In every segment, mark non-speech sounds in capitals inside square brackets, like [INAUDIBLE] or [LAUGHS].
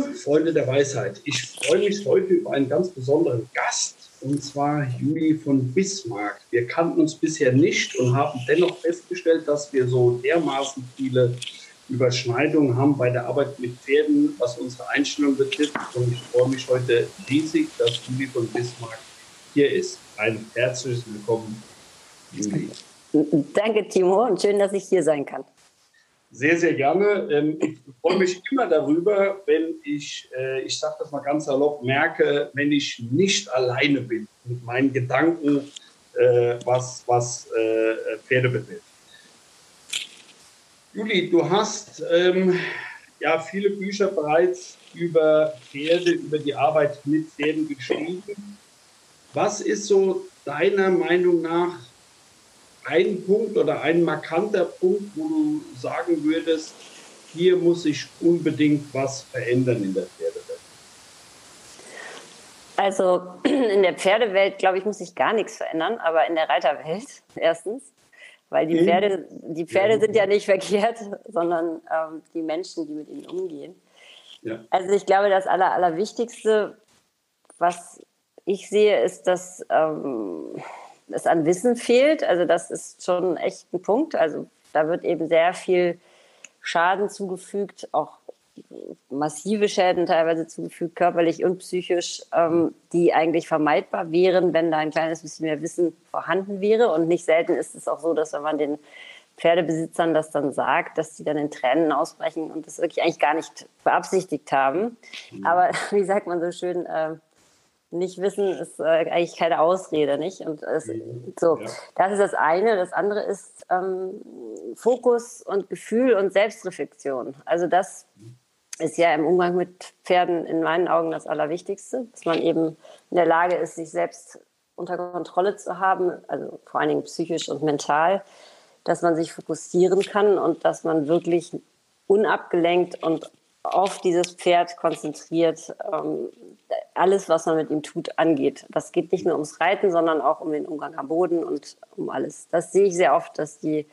Freunde der Weisheit, ich freue mich heute über einen ganz besonderen Gast, und zwar Juli von Bismarck. Wir kannten uns bisher nicht und haben dennoch festgestellt, dass wir so dermaßen viele Überschneidungen haben bei der Arbeit mit Pferden, was unsere Einstellung betrifft. Und ich freue mich heute riesig, dass Juli von Bismarck hier ist. Ein herzliches Willkommen, Juli. Danke, Timo, und schön, dass ich hier sein kann. Sehr, sehr gerne. Ähm, ich freue mich immer darüber, wenn ich, äh, ich sage das mal ganz salopp, merke, wenn ich nicht alleine bin mit meinen Gedanken, äh, was, was äh, Pferde betrifft. Juli, du hast ähm, ja viele Bücher bereits über Pferde, über die Arbeit mit Pferden geschrieben. Was ist so deiner Meinung nach ein Punkt oder ein markanter Punkt, wo du sagen würdest, hier muss sich unbedingt was verändern in der Pferdewelt? Also [CLEARS THROAT] in der Pferdewelt, glaube ich, muss sich gar nichts verändern, aber in der Reiterwelt [LAUGHS] erstens, weil die Pferde, die Pferde sind ja nicht [LAUGHS] verkehrt, sondern ähm, die Menschen, die mit ihnen umgehen. Ja. Also ich glaube, das Aller, Allerwichtigste, was ich sehe, ist, dass ähm, es an Wissen fehlt. Also das ist schon echt ein Punkt. Also da wird eben sehr viel Schaden zugefügt, auch massive Schäden teilweise zugefügt, körperlich und psychisch, ähm, die eigentlich vermeidbar wären, wenn da ein kleines bisschen mehr Wissen vorhanden wäre. Und nicht selten ist es auch so, dass wenn man den Pferdebesitzern das dann sagt, dass sie dann in Tränen ausbrechen und das wirklich eigentlich gar nicht beabsichtigt haben. Mhm. Aber [LAUGHS] wie sagt man so schön, äh, nicht wissen ist äh, eigentlich keine Ausrede, nicht? Und es, mhm. so, ja. das ist das eine. Das andere ist ähm, Fokus und Gefühl und Selbstreflexion. Also das ist ja im Umgang mit Pferden in meinen Augen das Allerwichtigste, dass man eben in der Lage ist, sich selbst unter Kontrolle zu haben, also vor allen Dingen psychisch und mental, dass man sich fokussieren kann und dass man wirklich unabgelenkt und auf dieses Pferd konzentriert ähm, alles, was man mit ihm tut, angeht. Das geht nicht nur ums Reiten, sondern auch um den Umgang am Boden und um alles. Das sehe ich sehr oft, dass die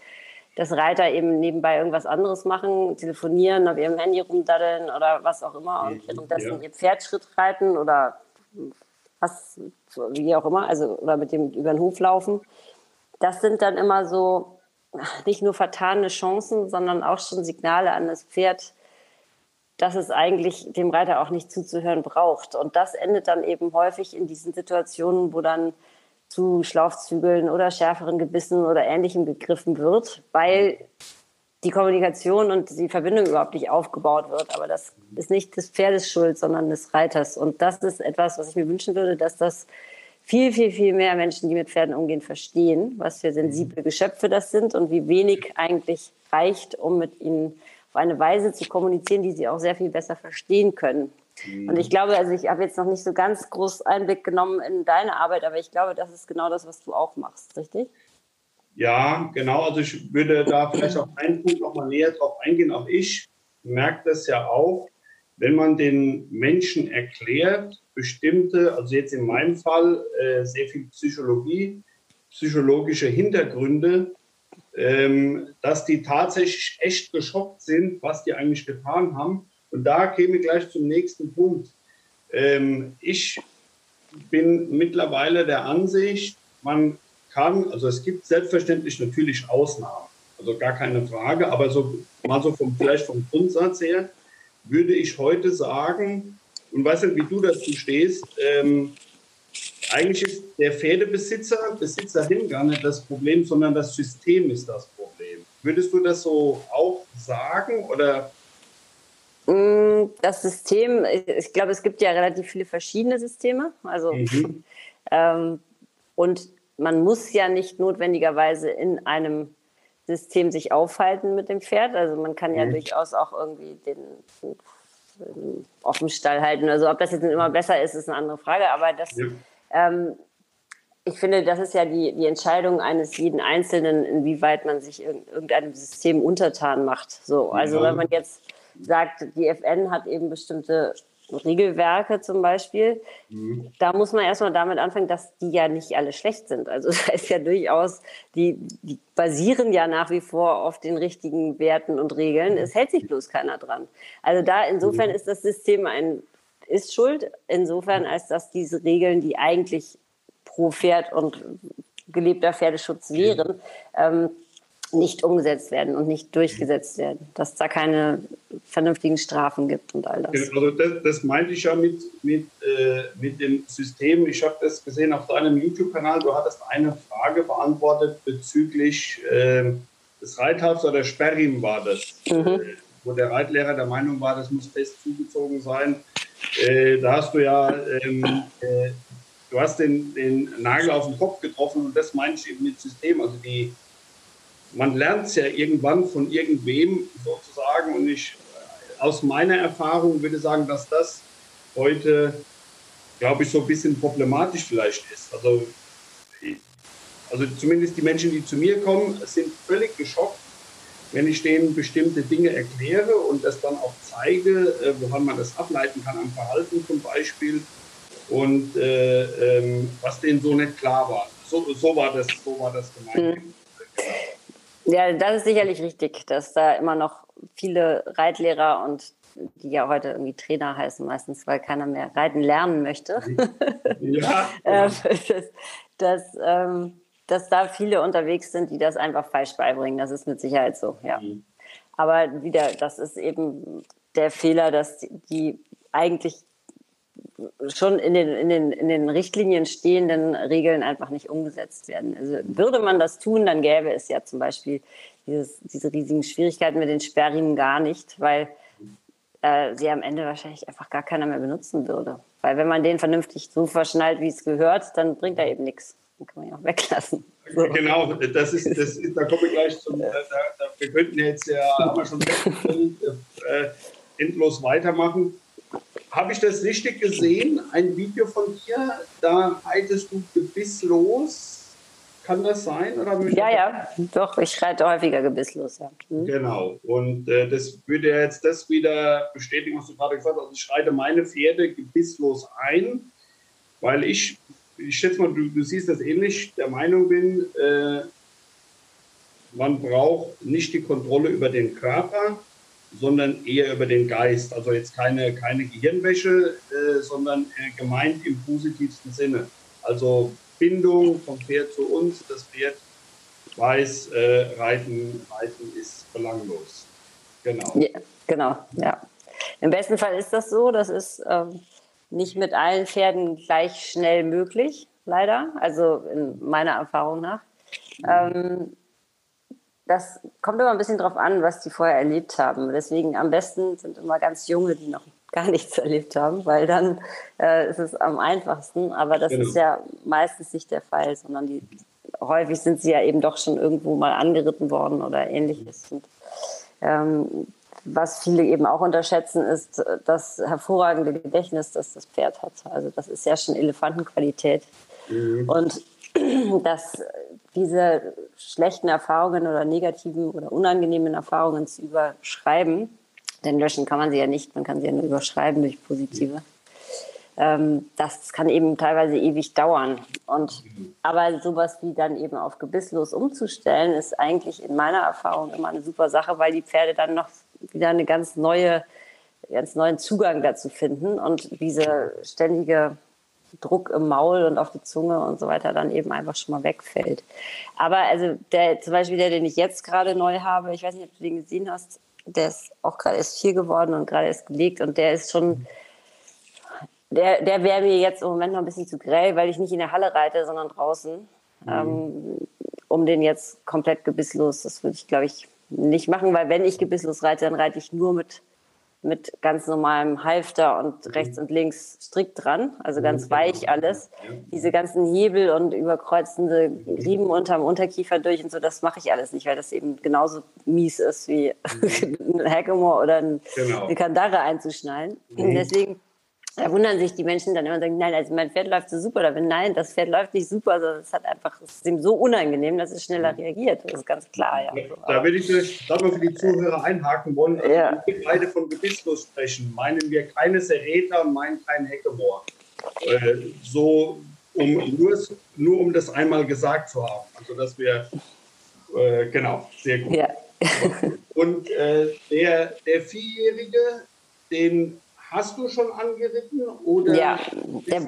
dass Reiter eben nebenbei irgendwas anderes machen, telefonieren, auf ihrem Handy rumdaddeln oder was auch immer und währenddessen ja. ihr Pferd Schritt reiten oder was, wie auch immer, also oder mit dem über den Hof laufen. Das sind dann immer so nicht nur vertane Chancen, sondern auch schon Signale an das Pferd, dass es eigentlich dem Reiter auch nicht zuzuhören braucht. Und das endet dann eben häufig in diesen Situationen, wo dann zu Schlaufzügeln oder schärferen Gebissen oder Ähnlichem gegriffen wird, weil die Kommunikation und die Verbindung überhaupt nicht aufgebaut wird. Aber das ist nicht des Pferdes Schuld, sondern des Reiters. Und das ist etwas, was ich mir wünschen würde, dass das viel, viel, viel mehr Menschen, die mit Pferden umgehen, verstehen, was für sensible Geschöpfe das sind und wie wenig eigentlich reicht, um mit ihnen auf eine Weise zu kommunizieren, die sie auch sehr viel besser verstehen können. Mhm. Und ich glaube, also ich habe jetzt noch nicht so ganz groß Einblick genommen in deine Arbeit, aber ich glaube, das ist genau das, was du auch machst, richtig? Ja, genau. Also ich würde da vielleicht auf einen Punkt noch mal näher drauf eingehen. Auch ich merke das ja auch, wenn man den Menschen erklärt, bestimmte, also jetzt in meinem Fall äh, sehr viel Psychologie, psychologische Hintergründe, ähm, dass die tatsächlich echt geschockt sind, was die eigentlich getan haben. Und da käme ich gleich zum nächsten Punkt. Ähm, ich bin mittlerweile der Ansicht, man kann, also es gibt selbstverständlich natürlich Ausnahmen, also gar keine Frage, aber so mal so vom, vielleicht vom Grundsatz her würde ich heute sagen, und weiß nicht, wie du dazu stehst, ähm, eigentlich ist der Pferdebesitzer, Besitzerin gar nicht das Problem, sondern das System ist das Problem. Würdest du das so auch sagen oder? Mm, das System, ich glaube, es gibt ja relativ viele verschiedene Systeme. Also, mhm. ähm, und man muss ja nicht notwendigerweise in einem System sich aufhalten mit dem Pferd. Also man kann ja mhm. durchaus auch irgendwie den, den Offenstall halten. Also ob das jetzt immer besser ist, ist eine andere Frage. Aber das ja. Ähm, ich finde, das ist ja die, die Entscheidung eines jeden Einzelnen, inwieweit man sich in irgendeinem System untertan macht. So, also ja. wenn man jetzt sagt, die FN hat eben bestimmte Regelwerke zum Beispiel, mhm. da muss man erstmal damit anfangen, dass die ja nicht alle schlecht sind. Also [LAUGHS] da ist ja durchaus, die, die basieren ja nach wie vor auf den richtigen Werten und Regeln. Es hält sich bloß keiner dran. Also da insofern mhm. ist das System ein, ist schuld, insofern als dass diese Regeln, die eigentlich pro Pferd und gelebter Pferdeschutz wären, ähm, nicht umgesetzt werden und nicht durchgesetzt werden, dass da keine vernünftigen Strafen gibt und all das. Also das, das meinte ich ja mit, mit, äh, mit dem System. Ich habe das gesehen auf deinem YouTube-Kanal. Du hattest eine Frage beantwortet bezüglich äh, des Reithafs oder Sperrim war das, mhm. äh, wo der Reitlehrer der Meinung war, das muss fest zugezogen sein. Äh, da hast du ja ähm, äh, du hast den, den Nagel auf den Kopf getroffen und das meinte ich eben mit System. Also die man lernt es ja irgendwann von irgendwem sozusagen. Und ich aus meiner Erfahrung würde sagen, dass das heute, glaube ich, so ein bisschen problematisch vielleicht ist. Also, also zumindest die Menschen, die zu mir kommen, sind völlig geschockt, wenn ich denen bestimmte Dinge erkläre und das dann auch zeige, äh, woran man das ableiten kann am Verhalten zum Beispiel und äh, ähm, was denen so nicht klar war. So, so, war, das, so war das gemeint. Mhm. Ja, das ist sicherlich richtig, dass da immer noch viele Reitlehrer und die ja heute irgendwie Trainer heißen meistens, weil keiner mehr reiten lernen möchte. Ja. [LAUGHS] Ähm, dass, dass, ähm, dass, da viele unterwegs sind, die das einfach falsch beibringen. Das ist mit Sicherheit so, ja. Mhm. Aber wieder, das ist eben der Fehler, dass die eigentlich schon in den, in, den, in den Richtlinien stehenden Regeln einfach nicht umgesetzt werden. Also würde man das tun, dann gäbe es ja zum Beispiel dieses, diese riesigen Schwierigkeiten mit den Sperrriemen gar nicht, weil äh, sie am Ende wahrscheinlich einfach gar keiner mehr benutzen würde. Weil wenn man den vernünftig so verschnallt, wie es gehört, dann bringt er eben nichts. Dann kann man ihn auch weglassen. So. Genau, das ist, das ist, da komme ich gleich zum, da, da, wir könnten jetzt ja, haben wir schon äh, endlos weitermachen. Habe ich das richtig gesehen? Ein Video von dir, da reitest du gebisslos. Kann das sein? Oder ja, ja, doch, ich reite häufiger gebisslos. Ja. Mhm. Genau, und äh, das würde jetzt das wieder bestätigen, was du gerade gesagt hast. Also ich reite meine Pferde gebisslos ein, weil ich, ich schätze mal, du, du siehst das ähnlich, der Meinung bin, äh, man braucht nicht die Kontrolle über den Körper, sondern eher über den Geist. Also jetzt keine, keine Gehirnwäsche, äh, sondern äh, gemeint im positivsten Sinne. Also Bindung vom Pferd zu uns. Das Pferd weiß, äh, Reiten, Reiten ist belanglos. Genau. Ja, genau, ja. Im besten Fall ist das so. Das ist ähm, nicht mit allen Pferden gleich schnell möglich, leider. Also in meiner Erfahrung nach. Mhm. Ähm, das kommt immer ein bisschen drauf an, was die vorher erlebt haben. Deswegen am besten sind immer ganz junge, die noch gar nichts [LAUGHS] erlebt haben, weil dann äh, ist es am einfachsten. Aber das genau. ist ja meistens nicht der Fall, sondern die, häufig sind sie ja eben doch schon irgendwo mal angeritten worden oder ähnliches. Und, ähm, was viele eben auch unterschätzen, ist das hervorragende Gedächtnis, das das Pferd hat. Also das ist ja schon Elefantenqualität. Mhm. Und [CLEARS THROAT] dass diese schlechten Erfahrungen oder negativen oder unangenehmen Erfahrungen zu überschreiben, denn löschen kann man sie ja nicht, man kann sie ja nur überschreiben durch positive. Ähm, das kann eben teilweise ewig dauern. Und, aber sowas wie dann eben auf gebisslos umzustellen, ist eigentlich in meiner Erfahrung immer eine super Sache, weil die Pferde dann noch wieder eine ganz neue, ganz neuen Zugang dazu finden und diese ständige Druck im Maul und auf die Zunge und so weiter dann eben einfach schon mal wegfällt. Aber also der, zum Beispiel der, den ich jetzt gerade neu habe, ich weiß nicht, ob du den gesehen hast, der ist auch gerade erst vier geworden und gerade erst gelegt und der ist schon, der, der wäre mir jetzt im Moment noch ein bisschen zu grell, weil ich nicht in der Halle reite, sondern draußen. Mhm. Ähm, um den jetzt komplett gebisslos, das würde ich glaube ich nicht machen, weil wenn ich gebisslos reite, dann reite ich nur mit mit ganz normalem Halfter und mhm. rechts und links strikt dran, also ganz mhm. weich alles. Diese ganzen Hebel und überkreuzende Riemen unterm Unterkiefer durch und so, das mache ich alles nicht, weil das eben genauso mies ist wie [LAUGHS] mhm. ein Hackamore oder ein, genau. eine Kandare einzuschnallen. Mhm. Deswegen da wundern sich die Menschen dann immer und sagen, nein, also mein Pferd läuft so super. Da bin, nein, das Pferd läuft nicht super, sondern es hat einfach, es ist ihm so unangenehm, dass es schneller reagiert. Das ist ganz klar, ja. Da würde ich mal für die Zuhörer einhaken wollen. Also ja. Wenn wir beide von gebisslos sprechen, meinen wir keine Sereta und meinen kein Heckemoor. Äh, so, um, nur, nur um das einmal gesagt zu haben. Also, dass wir, äh, genau, sehr gut. Ja. und äh, der, der Vierjährige, den hast du schon angeritten? Oder ja, der,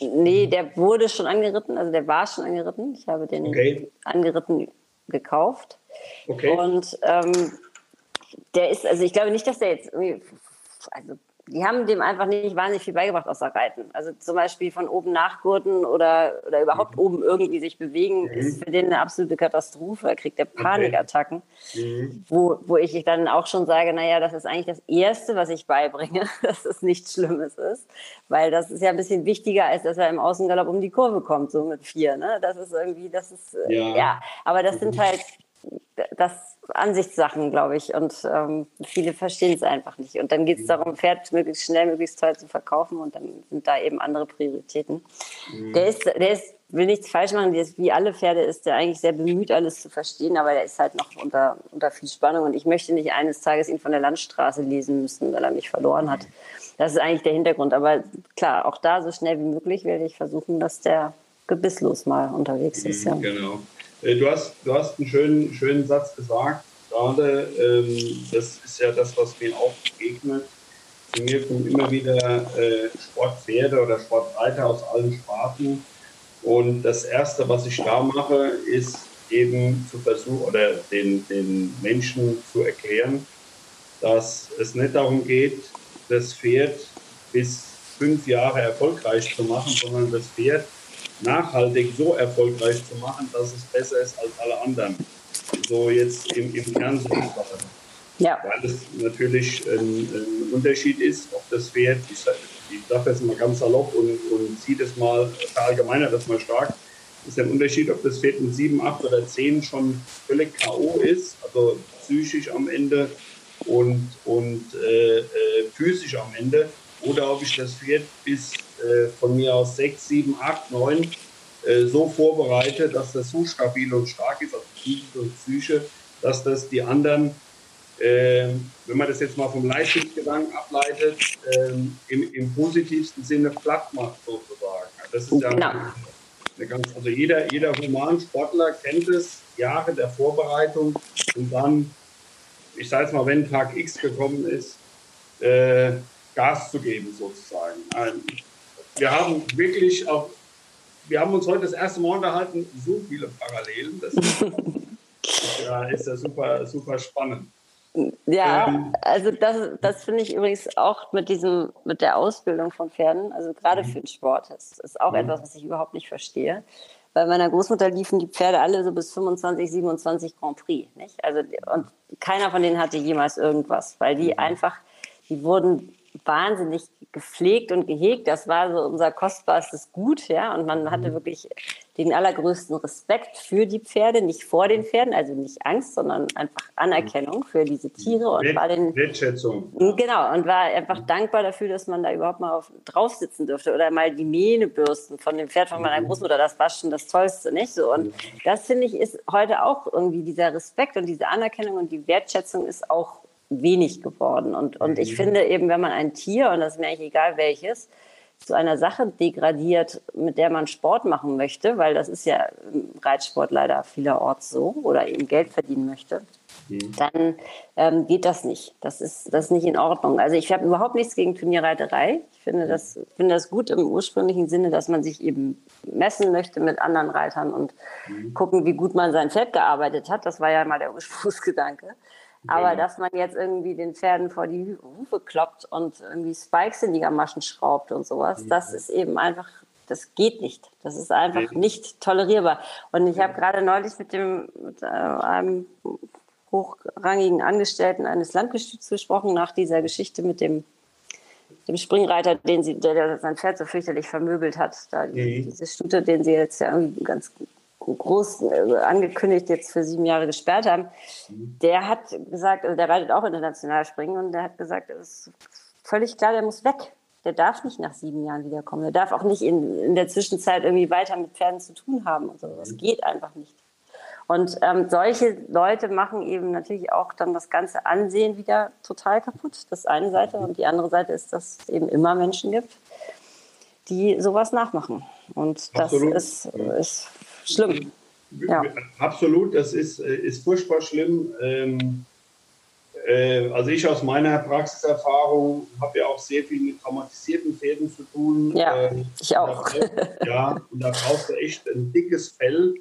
nee, der wurde schon angeritten, also der war schon angeritten. Ich habe den okay. angeritten gekauft. Okay. Und ähm, der ist, also ich glaube nicht, dass der jetzt irgendwie, also die haben dem einfach nicht wahnsinnig viel beigebracht außer Reiten. Also zum Beispiel von oben nachgurten oder, oder überhaupt mhm. oben irgendwie sich bewegen, mhm. ist für den eine absolute Katastrophe. Er kriegt der Panikattacken. Mhm. Wo, wo ich dann auch schon sage, naja, das ist eigentlich das Erste, was ich beibringe, [LAUGHS] dass es nichts Schlimmes ist. Weil das ist ja ein bisschen wichtiger, als dass er im Außengalopp um die Kurve kommt, so mit vier. Ne? Das ist irgendwie, das ist, äh, ja. ja. Aber das sind halt das Ansichtssachen, glaube ich. Und ähm, viele verstehen es einfach nicht. Und dann geht es mhm. darum, Pferd möglichst schnell, möglichst teuer zu verkaufen. Und dann sind da eben andere Prioritäten. Mhm. Der ist, der ist, will nichts falsch machen, der ist, wie alle Pferde ist der eigentlich sehr bemüht, alles zu verstehen, aber der ist halt noch unter, unter viel Spannung. Und ich möchte nicht eines Tages ihn von der Landstraße lesen müssen, weil er mich verloren hat. Das ist eigentlich der Hintergrund. Aber klar, auch da so schnell wie möglich werde ich versuchen, dass der gebisslos mal unterwegs ist. Ja. Genau. Äh, du hast, du hast einen schönen, schönen Satz gesagt, gerade. Ähm, das ist ja das, was mir auch begegnet. Zu mir kommen immer wieder äh, Sportpferde oder Sportreiter aus allen Sparten. Und das Erste, was ich da mache, ist eben zu versuchen oder den, den Menschen zu erklären, dass es nicht darum geht, das Pferd bis fünf Jahre erfolgreich zu machen, sondern das Pferd nachhaltig so erfolgreich zu machen, dass es besser ist als alle anderen. So jetzt im, im so ja. Weil es natürlich ein, ein, Unterschied ist, ob das Pferd, ich, sage jetzt mal ganz salopp und, und ziehe das mal, verallgemeiner das mal stark, ist ein Unterschied, ob das Pferd mit 7, 8 oder 10 schon völlig K.O. ist, also psychisch am Ende und, und äh, äh, physisch am Ende, oder ob ich das Pferd bis äh, von mir aus 6, 7, 8, 9 äh, so vorbereite, dass das so stabil und stark ist, also Psyche und Psyche, dass das die anderen, äh, wenn man das jetzt mal vom Leistungsgedanken ableitet, ähm, im, im, positivsten Sinne platt macht sozusagen. Das ist ja genau. eine ganz, also jeder, jeder Humansportler kennt es, Jahre der Vorbereitung und dann, ich sage jetzt mal, wenn Tag X gekommen ist, äh, Gas zu geben sozusagen. Wir haben wirklich auch, wir haben uns heute das erste Mal unterhalten, so viele Parallelen. Das ist, [LAUGHS] ja, ist ja super, super spannend. Ja, ähm, also das, das finde ich übrigens auch mit diesem, mit der Ausbildung von Pferden, also gerade mhm. für den Sport, das ist auch mhm. etwas, was ich überhaupt nicht verstehe. Bei meiner Großmutter liefen die Pferde alle so bis 25, 27 Grand Prix, nicht? Also, und keiner von denen hatte jemals irgendwas, weil die mhm. einfach, die wurden wahnsinnig gepflegt und gehegt. Das war so unser kostbarstes Gut, ja. Und man hatte mhm. wirklich den allergrößten Respekt für die Pferde, nicht vor den Pferden, also nicht Angst, sondern einfach Anerkennung für diese Tiere und war den Wertschätzung. Genau und war einfach dankbar dafür, dass man da überhaupt mal auf, drauf sitzen durfte oder mal die Mähne bürsten von dem Pferd von meiner mhm. Großmutter. Das war schon das Tollste, nicht so. Und das finde ich ist heute auch irgendwie dieser Respekt und diese Anerkennung und die Wertschätzung ist auch wenig geworden. Und, und ich mhm. finde eben, wenn man ein Tier, und das ist mir eigentlich egal welches, zu einer Sache degradiert, mit der man Sport machen möchte, weil das ist ja im Reitsport leider vielerorts so, oder eben Geld verdienen möchte, mhm. dann ähm, geht das nicht. Das ist, das ist nicht in Ordnung. Also ich habe überhaupt nichts gegen Turnierreiterei. Ich finde das, finde das gut im ursprünglichen Sinne, dass man sich eben messen möchte mit anderen Reitern und mhm. gucken, wie gut man sein Pferd gearbeitet hat. Das war ja mal der Ursprungsgedanke. Aber genau. dass man jetzt irgendwie den Pferden vor die Hufe kloppt und irgendwie Spikes in die Gamaschen schraubt und sowas, mhm. das ist eben einfach, das geht nicht. Das ist einfach mhm. nicht tolerierbar. Und ich habe gerade neulich mit dem mit, äh, einem hochrangigen Angestellten eines Landgestüts gesprochen nach dieser Geschichte mit dem dem Springreiter, den sie, der, der sein Pferd so fürchterlich vermöbelt hat, da mhm. diese Stute, den sie jetzt ja irgendwie ganz groß äh, angekündigt jetzt für sieben Jahre gesperrt haben, mhm. der hat gesagt, also der reitet auch international springen und der hat gesagt, es ist völlig klar, der muss weg. der darf nicht nach sieben Jahren wiederkommen. Der darf auch nicht in, in der Zwischenzeit irgendwie weiter mit Pferden zu tun haben. Und so. Das geht einfach nicht. Und ähm, solche Leute machen eben natürlich auch dann das ganze Ansehen wieder total kaputt. Das eine Seite. Und die andere Seite ist, dass es eben immer Menschen gibt, die sowas nachmachen. Und das ist, ist schlimm. Ja. Absolut, das ist, äh, ist furchtbar schlimm. Ähm, äh, also ich aus meiner Praxiserfahrung habe ja auch sehr viel mit traumatisierten Pferden zu tun. Ja, ähm, ich auch. Da, ja, und da brauchst du echt ein dickes Fell.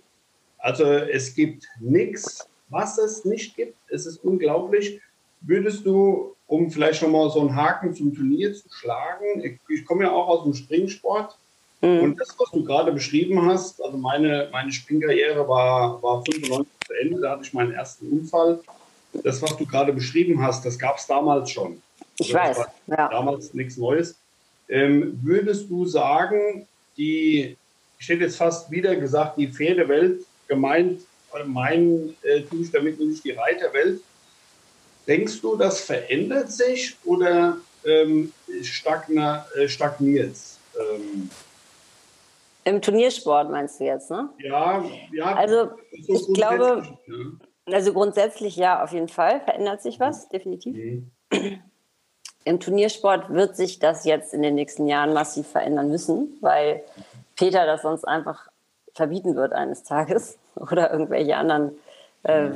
Also es gibt nichts, was es nicht gibt. Es ist unglaublich. Würdest du, um vielleicht schon mal so einen Haken zum Turnier zu schlagen, ich, ich komme ja auch aus dem Springsport, Mhm. Und das, was du gerade beschrieben hast, also meine, meine Springkarriere war, war 95 zu Ende, da hatte ich meinen ersten Unfall. Das, was du gerade beschrieben hast, das gab es damals schon. Ich also weiß. Ja. Damals nichts Neues. Ähm, würdest du sagen, die, ich hätte jetzt fast wieder gesagt, die Pferdewelt gemeint, mein äh, tue ich damit nicht die Reiterwelt. Denkst du, das verändert sich oder ähm, äh, stagniert es? Ähm, im Turniersport meinst du jetzt, ne? Ja, ja. Also so ich glaube, ja. also grundsätzlich ja, auf jeden Fall verändert sich was, definitiv. Mhm. Im Turniersport wird sich das jetzt in den nächsten Jahren massiv verändern müssen, weil Peter das sonst einfach verbieten wird eines Tages [LAUGHS] oder irgendwelche anderen äh,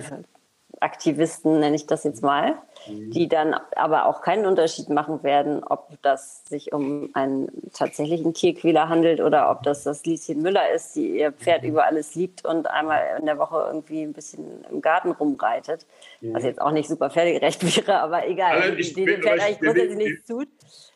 Aktivisten, nenne ich das jetzt mal, mhm. die dann aber auch keinen Unterschied machen werden, ob das sich um einen tatsächlichen Tierquäler handelt oder ob das das Lieschen Müller ist, die ihr Pferd mhm. über alles liebt und einmal in der Woche irgendwie ein bisschen im Garten rumreitet. Mhm. Was jetzt auch nicht super pferdegerecht [LAUGHS] wäre, aber egal, also ich, die dem Pferd eigentlich grundsätzlich nichts tut.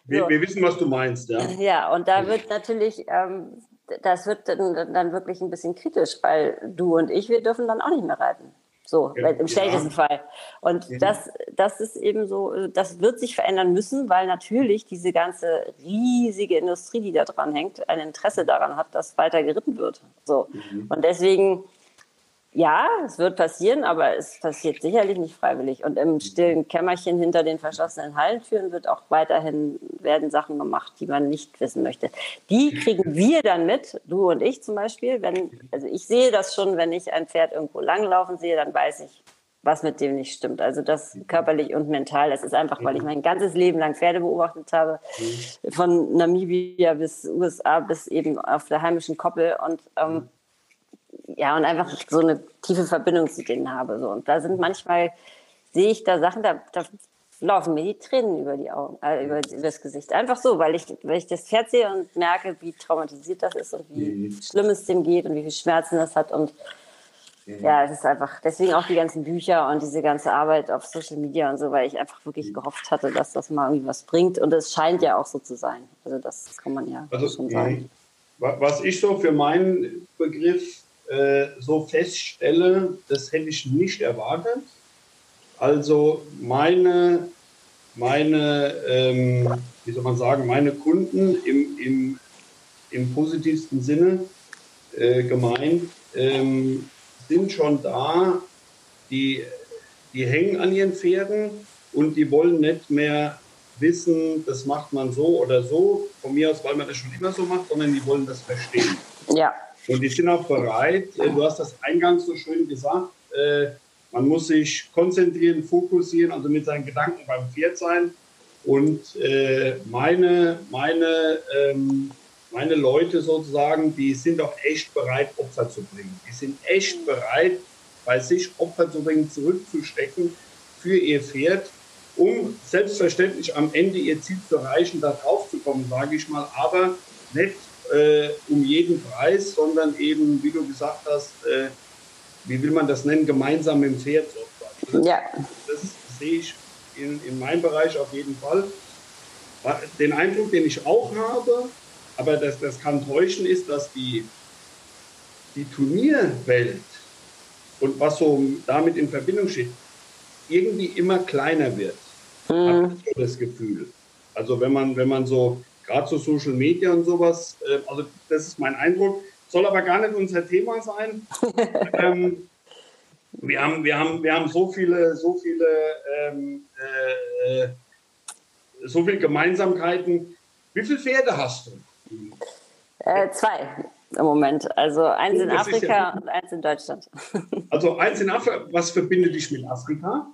Wir, so. wir, wissen, was du meinst, ja. [LAUGHS] Ja, und da wird natürlich, ähm, das wird dann, dann wirklich ein bisschen kritisch, weil du und ich, wir dürfen dann auch nicht mehr reiten. So, ja, im schlechtesten ja. Fall. Und mhm. das, das ist eben so, das wird sich verändern müssen, weil natürlich diese ganze riesige Industrie, die da dran hängt, ein Interesse daran hat, dass weiter geritten wird. So. Mhm. Und deswegen ja, es wird passieren, aber es passiert sicherlich nicht freiwillig. Und im stillen Kämmerchen hinter den verschlossenen Hallentüren wird auch weiterhin werden Sachen gemacht, die man nicht wissen möchte. Die kriegen wir dann mit, du und ich zum Beispiel. Wenn, also ich sehe das schon, wenn ich ein Pferd irgendwo langlaufen sehe, dann weiß ich, was mit dem nicht stimmt. Also das körperlich und mental. Das ist einfach, weil ich mein ganzes Leben lang Pferde beobachtet habe, von Namibia bis USA bis eben auf der heimischen Koppel und ähm, ja, und einfach so eine tiefe Verbindung zu denen habe. So. Und da sind manchmal, sehe ich da Sachen, da, da laufen mir die Tränen über die Augen, äh, über, über, das Gesicht. Einfach so, weil ich, weil ich das Pferd sehe und merke, wie traumatisiert das ist und wie mhm. schlimm es dem geht und wie viel Schmerzen das hat. Und mhm. ja, es ist einfach, deswegen auch die ganzen Bücher und diese ganze Arbeit auf Social Media und so, weil ich einfach wirklich gehofft hatte, dass das mal irgendwie was bringt. Und es scheint ja auch so zu sein. Also das kann man ja also, schon sagen. Was ich so für meinen Begriff äh, so feststelle, das hätte ich nicht erwartet. Also meine, meine ähm, wie soll man sagen, meine Kunden im, im, im positivsten Sinne äh, gemeint ähm, sind schon da, die, die hängen an ihren Pferden und die wollen nicht mehr wissen, das macht man so oder so, von mir aus, weil man das schon immer so macht, sondern die wollen das verstehen. Ja. Und die sind auch bereit, äh, du hast das eingangs so schön gesagt, äh, man muss sich konzentrieren, fokussieren, also mit seinen Gedanken beim Pferd sein. Und äh, meine, meine, ähm, meine Leute sozusagen, die sind auch echt bereit, Opfer zu bringen. Die sind echt bereit, bei sich Opfer zu bringen, zurückzustecken für ihr Pferd, um selbstverständlich am Ende ihr Ziel zu erreichen, da drauf zu kommen, sage ich mal, aber nicht äh, um jeden Preis, sondern eben, wie du gesagt hast, äh, wie will man das nennen, gemeinsam dem Pferd. Das, ja. das sehe ich in, in meinem Bereich auf jeden Fall. Den Eindruck, den ich auch habe, aber das, das kann täuschen, ist, dass die, die Turnierwelt und was so damit in Verbindung steht, irgendwie immer kleiner wird. Mhm. Habe ich das Gefühl. Also wenn man, wenn man so gerade so Social Media und sowas. Äh, also das ist mein Eindruck. Soll aber gar nicht unser Thema sein. [LAUGHS] ähm, wir haben, wir haben, wir haben so viele, so viele, ähm, äh, so viele Gemeinsamkeiten. Wie viele Pferde hast du? Äh, zwei im Moment. Also eins in Afrika ja und eins in Deutschland. [LAUGHS] Also eins in Afrika. Was verbindet dich mit Afrika?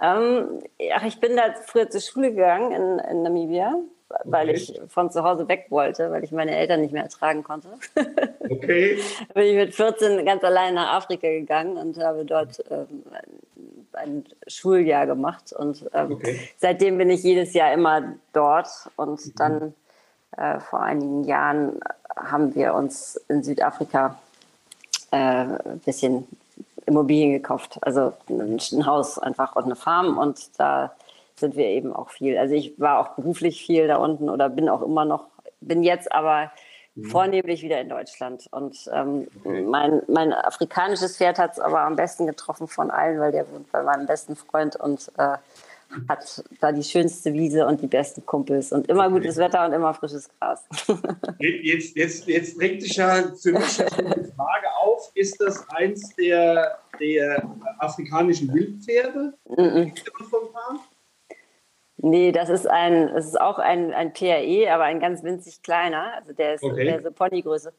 Ähm, ach, ich bin da früher zur Schule gegangen in, in Namibia, weil okay. ich von zu Hause weg wollte, weil ich meine Eltern nicht mehr ertragen konnte. [LAUGHS] Okay. bin ich mit 14 ganz allein nach Afrika gegangen und habe dort ähm, ein Schuljahr gemacht. Und ähm, okay. seitdem bin ich jedes Jahr immer dort. Und mhm. dann äh, vor einigen Jahren haben wir uns in Südafrika äh, ein bisschen Immobilien gekauft. Also ein Haus einfach und eine Farm. Und da sind wir eben auch viel. Also ich war auch beruflich viel da unten oder bin auch immer noch, bin jetzt aber mhm. vornehmlich wieder in Deutschland. Und ähm, okay. mein, mein afrikanisches Pferd hat es aber am besten getroffen von allen, weil der wohnt bei meinem besten Freund und äh, hat da die schönste Wiese und die besten Kumpels und immer okay. gutes Wetter und immer frisches Gras. [LAUGHS] Jetzt, jetzt, jetzt drängt sich ja für mich die Frage auf, ist das eins der, der afrikanischen Wildpferde? Mm -mm. Nee, das ist ein, das ist auch ein, ein PRE, aber ein ganz winzig kleiner. Also der ist, okay. der ist so Ponygröße.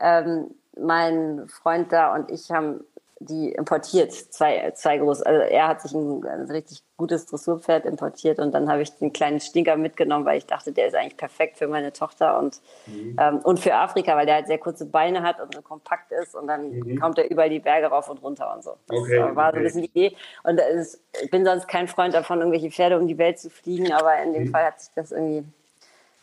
Ähm, mein Freund da und ich haben die importiert, zwei, zwei groß. Also er hat sich ein, ein, richtig gutes Dressurpferd importiert und dann habe ich den kleinen Stinker mitgenommen, weil ich dachte, der ist eigentlich perfekt für meine Tochter und, mhm. ähm, und für Afrika, weil der halt sehr kurze Beine hat und so kompakt ist und dann mhm. kommt er überall die Berge rauf und runter und so. Das okay, war okay. so ein bisschen die Idee. Und ist, ich bin sonst kein Freund davon, irgendwelche Pferde um die Welt zu fliegen, aber in dem mhm. Fall hat sich das irgendwie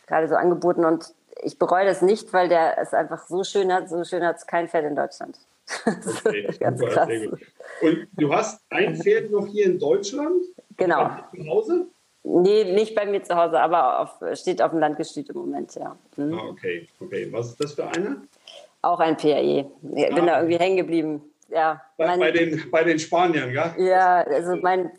gerade so angeboten und ich bereue das nicht, weil der es einfach so schön hat. So schön hat es kein Pferd in Deutschland. [LAUGHS] Okay, ganz super, krass. Und du hast ein Pferd noch hier in Deutschland? Genau. Zu Hause? Nee, nicht bei mir zu Hause, aber auf, steht auf dem Landgestüt im Moment, ja. Mhm. Ah, okay, okay. Was ist das für einer? Auch ein PAE. Ich bin ah. da irgendwie hängen geblieben. Ja, bei, mein, bei, den, bei den Spaniern, ja? Ja, also mein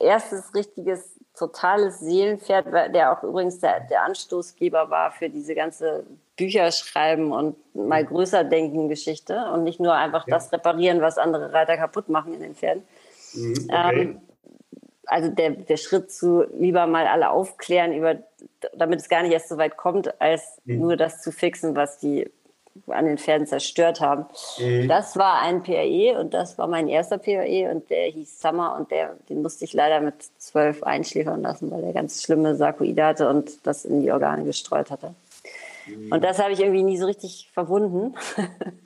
erstes richtiges totales Seelenpferd, der auch übrigens der, der Anstoßgeber war für diese ganze Bücher schreiben und mal größer denken Geschichte und nicht nur einfach ja. das reparieren, was andere Reiter kaputt machen in den Pferden. Mhm, okay. ähm, also der, der Schritt zu lieber mal alle aufklären, über, damit es gar nicht erst so weit kommt, als mhm. nur das zu fixen, was die an den Pferden zerstört haben. Mhm. Das war ein PAE und das war mein erster PAE und der hieß Summer und der, den musste ich leider mit zwölf einschläfern lassen, weil er ganz schlimme Sarkoide hatte und das in die Organe gestreut hatte. Und das habe ich irgendwie nie so richtig verwunden.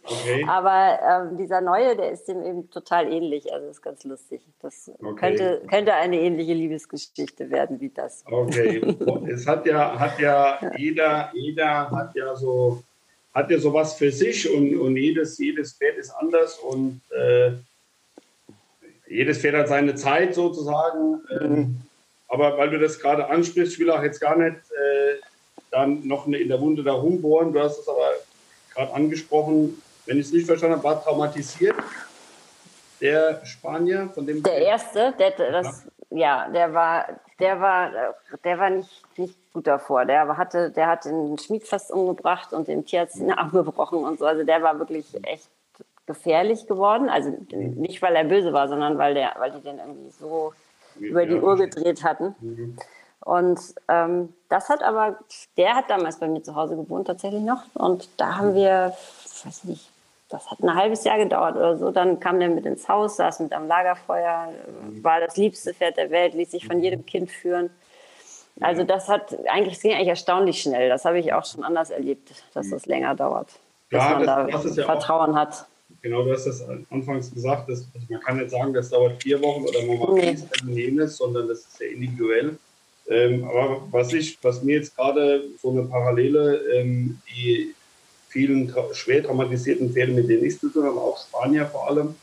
Okay. [LAUGHS] Aber ähm, dieser neue, der ist dem eben total ähnlich. Also ist ganz lustig. Das okay. könnte, könnte eine ähnliche Liebesgeschichte werden wie das. Okay. es hat ja, hat ja, ja. jeder, jeder hat ja so, hat ja sowas für sich und, und jedes, jedes Pferd ist anders und äh, jedes Pferd hat seine Zeit sozusagen. Ähm, mhm. Aber weil du das gerade ansprichst, ich will auch jetzt gar nicht äh, dann noch in der Wunde da rumbohren. Du hast es aber gerade angesprochen, wenn ich es nicht verstanden habe, war traumatisiert. Der Spanier, von dem. Der erste, der, das, ja, der war, der war, der war nicht, nicht gut davor. Der hatte, der hat den Schmied fast umgebracht und dem Tierarzt den Arm [LAUGHS] gebrochen und so. Also der war wirklich echt gefährlich geworden. Also nicht, weil er böse war, sondern weil, der, weil die den irgendwie so über die Uhr gedreht hatten. Mhm. Und ähm, das hat aber, der hat damals bei mir zu Hause gewohnt tatsächlich noch. Und da haben wir, ich weiß nicht, das hat ein halbes Jahr gedauert oder so. Dann kam der mit ins Haus, saß mit am Lagerfeuer, war das liebste Pferd der Welt, ließ sich von jedem Kind führen. Also das hat eigentlich, das ging eigentlich erstaunlich schnell. Das habe ich auch schon anders erlebt, dass das länger dauert, bis ja, man das, da Vertrauen auch, hat. Genau, du hast das anfangs gesagt, dass, also man kann nicht sagen, das dauert vier Wochen oder man macht dies, jenes, sondern das ist sehr individuell. Ähm, aber was ich, was mir jetzt gerade so eine Parallele, ähm, die vielen tra schwer traumatisierten Pferde, mit denen ich zu tun habe, auch Spanier vor allem,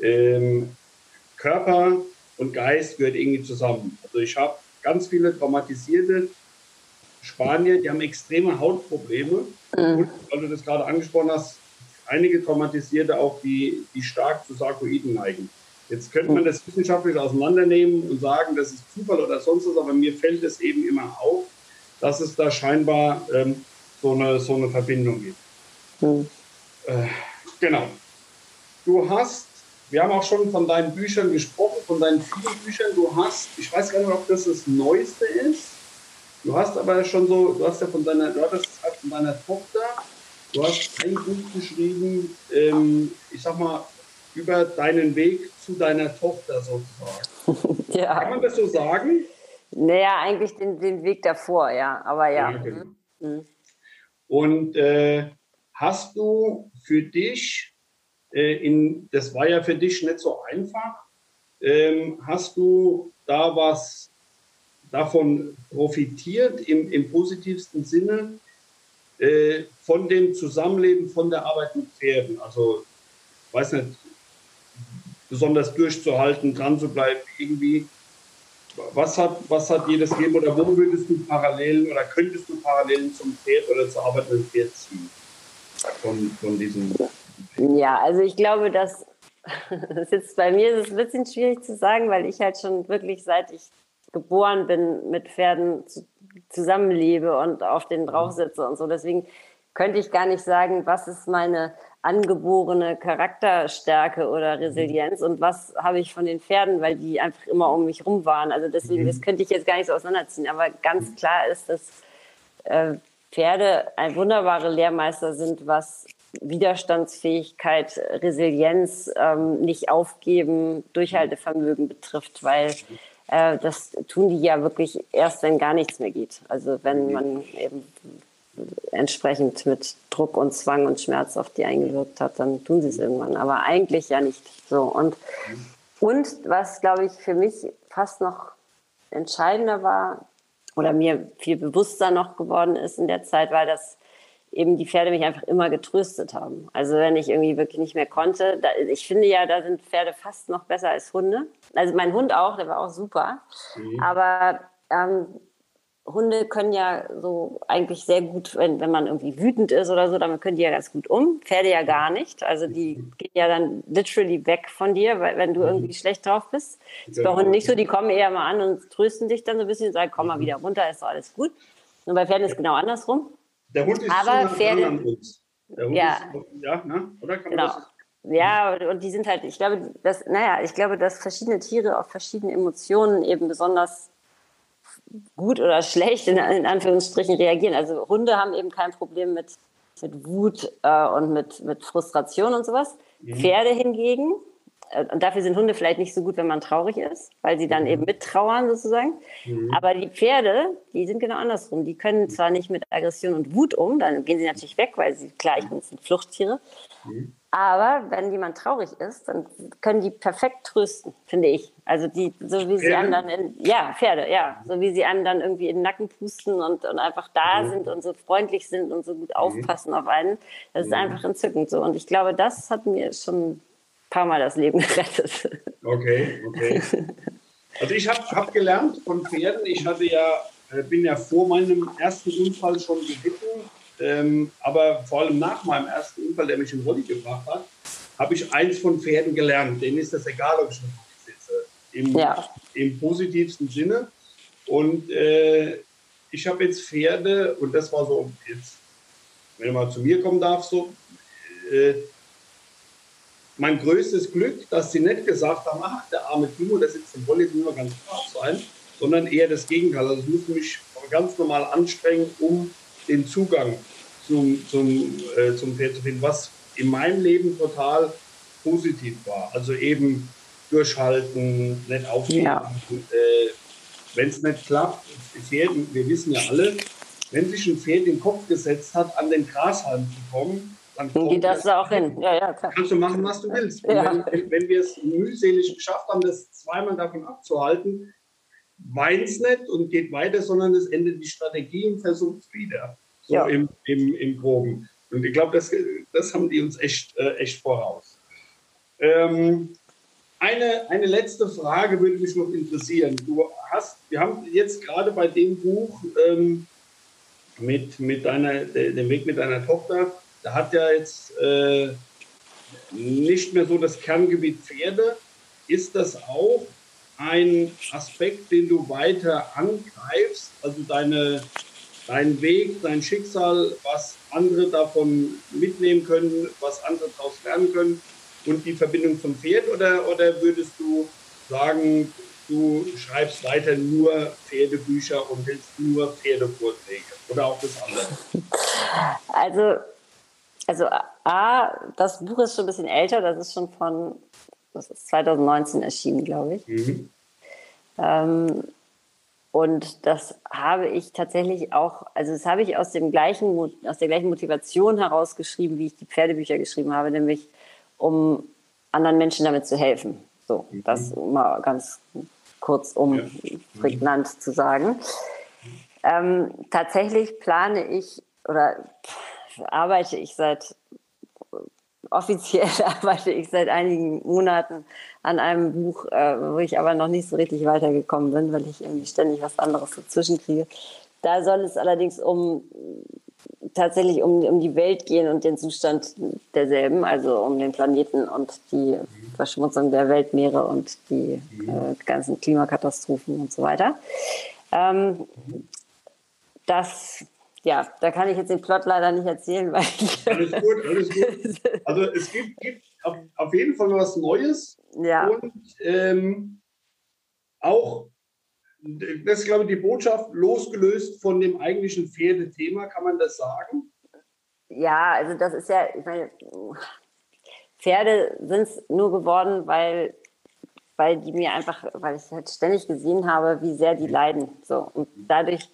ähm, Körper und Geist gehört irgendwie zusammen. Also ich habe ganz viele traumatisierte Spanier, die haben extreme Hautprobleme. Mhm. Und weil du das gerade angesprochen hast, einige traumatisierte auch, die, die stark zu Sarkoiden neigen. Jetzt könnte man das wissenschaftlich auseinandernehmen und sagen, das ist Zufall oder sonst was, aber mir fällt es eben immer auf, dass es da scheinbar ähm, so, eine, so eine Verbindung gibt. Mhm. Äh, genau. Du hast, wir haben auch schon von deinen Büchern gesprochen, von deinen vielen Büchern. Du hast, ich weiß gar nicht, ob das das Neueste ist. Du hast aber schon so, du hast ja von deiner, du hattest von deiner Tochter, du hast ein Buch geschrieben, ähm, ich sag mal, über deinen Weg zu deiner Tochter sozusagen. [LAUGHS] ja. Kann man das so sagen? Naja, eigentlich den, den Weg davor, ja, aber ja. ja genau. mhm. Und äh, hast du für dich, äh, in, das war ja für dich nicht so einfach, ähm, hast du da was davon profitiert im, im positivsten Sinne äh, von dem Zusammenleben, von der Arbeit mit Pferden? Also, weiß nicht, besonders durchzuhalten, dran zu bleiben, irgendwie. Was hat, was hat jedes Leben oder wo würdest du Parallelen oder könntest du Parallelen zum Pferd oder zur Arbeit mit Pferd ziehen? Von, von diesem. Ja, also ich glaube, dass [LAUGHS] das jetzt bei mir ist es ein bisschen schwierig zu sagen, weil ich halt schon wirklich seit ich geboren bin mit Pferden zusammenlebe und auf denen drauf sitze und so. Deswegen könnte ich gar nicht sagen, was ist meine angeborene Charakterstärke oder Resilienz und was habe ich von den Pferden, weil die einfach immer um mich rum waren. Also deswegen, das könnte ich jetzt gar nicht so auseinanderziehen. Aber ganz klar ist, dass äh, Pferde ein wunderbare Lehrmeister sind, was Widerstandsfähigkeit, Resilienz, ähm, nicht aufgeben, Durchhaltevermögen betrifft, weil äh, das tun die ja wirklich erst, wenn gar nichts mehr geht. Also wenn man eben entsprechend mit Druck und Zwang und Schmerz auf die eingewirkt hat, dann tun sie es irgendwann. Aber eigentlich ja nicht so. Und, und was, glaube ich, für mich fast noch entscheidender war oder mir viel bewusster noch geworden ist in der Zeit, war, dass eben die Pferde mich einfach immer getröstet haben. Also wenn ich irgendwie wirklich nicht mehr konnte, da, ich finde ja, da sind Pferde fast noch besser als Hunde. Also mein Hund auch, der war auch super. Mhm. Aber ähm, Hunde können ja so eigentlich sehr gut, wenn, wenn man irgendwie wütend ist oder so, damit können die ja ganz gut um. Pferde ja gar nicht. Also die gehen ja dann literally weg von dir, weil, wenn du irgendwie schlecht drauf bist. Das ist bei Hunden nicht so, die kommen eher mal an und trösten dich dann so ein bisschen und sagen, komm mal mhm. wieder runter, ist doch alles gut. Und bei Pferden ist es genau andersrum. Der Hund ist Aber Pferde, Der Hund ja, ist, ja, ne? oder kann genau. das ja, und die sind halt, ich glaube, dass, naja, ich glaube, dass verschiedene Tiere auf verschiedene Emotionen eben besonders gut oder schlecht in, in, Anführungsstrichen reagieren. Also Hunde haben eben kein Problem mit, mit Wut äh, und mit, mit Frustration und sowas. Mhm. Pferde hingegen, äh, und dafür sind Hunde vielleicht nicht so gut, wenn man traurig ist, weil sie dann mhm. eben mittrauern sozusagen. Mhm. Aber die Pferde, die sind genau andersrum. Die können zwar nicht mit Aggression und Wut um, dann gehen sie natürlich weg, weil sie, klar, ich bin Fluchttiere. Mhm. Aber wenn jemand traurig ist, dann können die perfekt trösten, finde ich. Also die, so wie sie einem dann in, ja, Pferde, ja, so wie sie einem dann irgendwie in den Nacken pusten und, und einfach da mhm. sind und so freundlich sind und so gut mhm. aufpassen mhm. auf einen. Das ist mhm. einfach entzückend so. Und ich glaube, das hat mir schon ein paar Mal das Leben [LAUGHS] gerettet. Okay, okay. Also ich habe hab gelernt von Pferden. Ich hatte ja, äh, bin ja vor meinem ersten Unfall schon geritten ähm, aber vor allem nach meinem ersten Unfall, der mich in Rolli gebracht hat, habe ich eins von Pferden gelernt. Denen ist das egal, ob ich noch sitze. Im, ja. Im positivsten Sinne. Und äh, ich habe jetzt Pferde, und das war so, jetzt, wenn mal zu mir kommen darf, so, äh, mein größtes Glück, dass sie nicht gesagt haben, ach, der arme Timo, der sitzt im Rolli, nur ganz brav sein, sondern eher das Gegenteil. Also ich musste mich ganz normal anstrengen, um den Zugang zum, zum, äh, zum Pferd zu finden, was in meinem Leben total positiv war. Also eben durchhalten, nicht aufgeben. Ja. Äh, wenn es nicht klappt, Pferd, wir wissen ja alle, wenn sich ein Pferd den Kopf gesetzt hat, an den Grashalm zu kommen, dann geht das, das auch hin. Ja, ja, kannst du machen, was du willst. Ja. Wenn, wenn, wir es mühselig geschafft haben, das zweimal davon abzuhalten, weint es nicht und geht weiter, sondern es endet die Strategie und versucht es wieder so ja. im, im, im Groben. Und ich glaube, das, das haben die uns echt, äh, echt voraus. Ähm, eine, eine letzte Frage würde mich noch interessieren. Du hast, wir haben jetzt gerade bei dem Buch ähm, mit, mit deiner, dem Weg mit deiner Tochter, da hat ja jetzt äh, nicht mehr so das Kerngebiet Pferde. Ist das auch ein Aspekt, den du weiter angreifst? Also deine, dein Weg, dein Schicksal, was andere davon mitnehmen können, was andere daraus lernen können und die Verbindung zum Pferd? Oder, oder würdest du sagen, du schreibst weiter nur Pferdebücher und willst nur Pferdevorträge oder auch das andere? [LAUGHS] Also, also A, das Buch ist schon ein bisschen älter, das ist schon von, das ist 2019 erschienen, glaube ich. Mhm. Ähm, und das habe ich tatsächlich auch, also das habe ich aus, dem gleichen, aus der gleichen Motivation herausgeschrieben, wie ich die Pferdebücher geschrieben habe, nämlich um anderen Menschen damit zu helfen. So, mhm. das mal ganz kurz um ja. prägnant zu sagen. Ähm, tatsächlich plane ich oder arbeite ich seit offiziell [LAUGHS] arbeite ich seit einigen Monaten an einem Buch, äh, wo ich aber noch nicht so richtig weitergekommen bin, weil ich irgendwie ständig was anderes dazwischen kriege. Da soll es allerdings um tatsächlich um, um die Welt gehen und den Zustand derselben, also um den Planeten und die Verschmutzung der Weltmeere und die äh, ganzen Klimakatastrophen und so weiter. Ähm, das ja, da kann ich jetzt den Plot leider nicht erzählen, weil ich. Alles gut, alles gut. Also es gibt, gibt auf, auf, jeden Fall was Neues. Ja. Und ähm, auch, das ist, glaube ich, die Botschaft, losgelöst von dem eigentlichen Pferdethema, kann man das sagen? Ja, also das ist ja, ich meine, Pferde sind es nur geworden, weil, weil die mir einfach, weil ich halt ständig gesehen habe, wie sehr die leiden. So. Und dadurch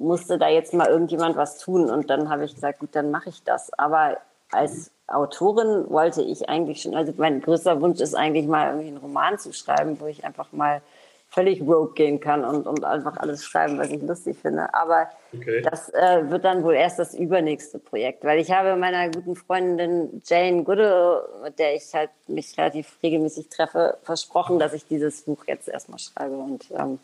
musste da jetzt mal irgendjemand was tun. Und dann habe ich gesagt, gut, dann mache ich das. Aber als Autorin wollte ich eigentlich schon, also mein größter Wunsch ist eigentlich mal irgendwie einen Roman zu schreiben, wo ich einfach mal völlig rogue gehen kann und, und einfach alles schreiben, was ich lustig finde. Aber okay. das äh, wird dann wohl erst das übernächste Projekt, weil ich habe meiner guten Freundin Jane Goodall, mit der ich halt mich relativ regelmäßig treffe, versprochen, dass ich dieses Buch jetzt erstmal schreibe und ähm,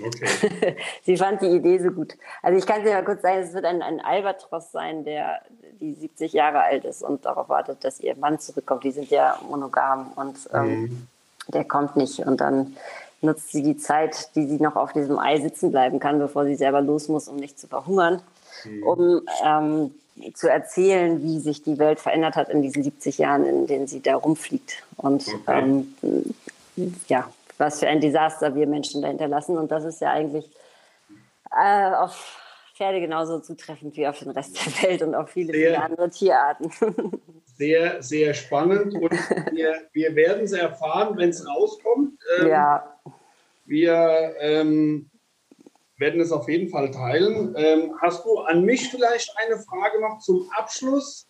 Okay. [LAUGHS] Sie fand die Idee so gut. Also ich kann dir mal kurz sagen, es wird ein, ein Albatros sein, der die 70 Jahre alt ist und darauf wartet, dass ihr Mann zurückkommt. Die sind ja monogam und ähm, mhm. der kommt nicht. Und dann nutzt sie die Zeit, die sie noch auf diesem Ei sitzen bleiben kann, bevor sie selber los muss, um nicht zu verhungern, mhm. um ähm, zu erzählen, wie sich die Welt verändert hat in diesen 70 Jahren, in denen sie da rumfliegt. Und okay. ähm, ja, was für ein Desaster wir Menschen da hinterlassen. Und das ist ja eigentlich äh, auf Pferde genauso zutreffend wie auf den Rest der Welt und auf viele, sehr, viele andere Tierarten. [LAUGHS] Sehr, sehr spannend. Und wir, wir werden es erfahren, wenn es rauskommt. Ähm, ja. Wir ähm, werden es auf jeden Fall teilen. Ähm, hast du an mich vielleicht eine Frage noch zum Abschluss?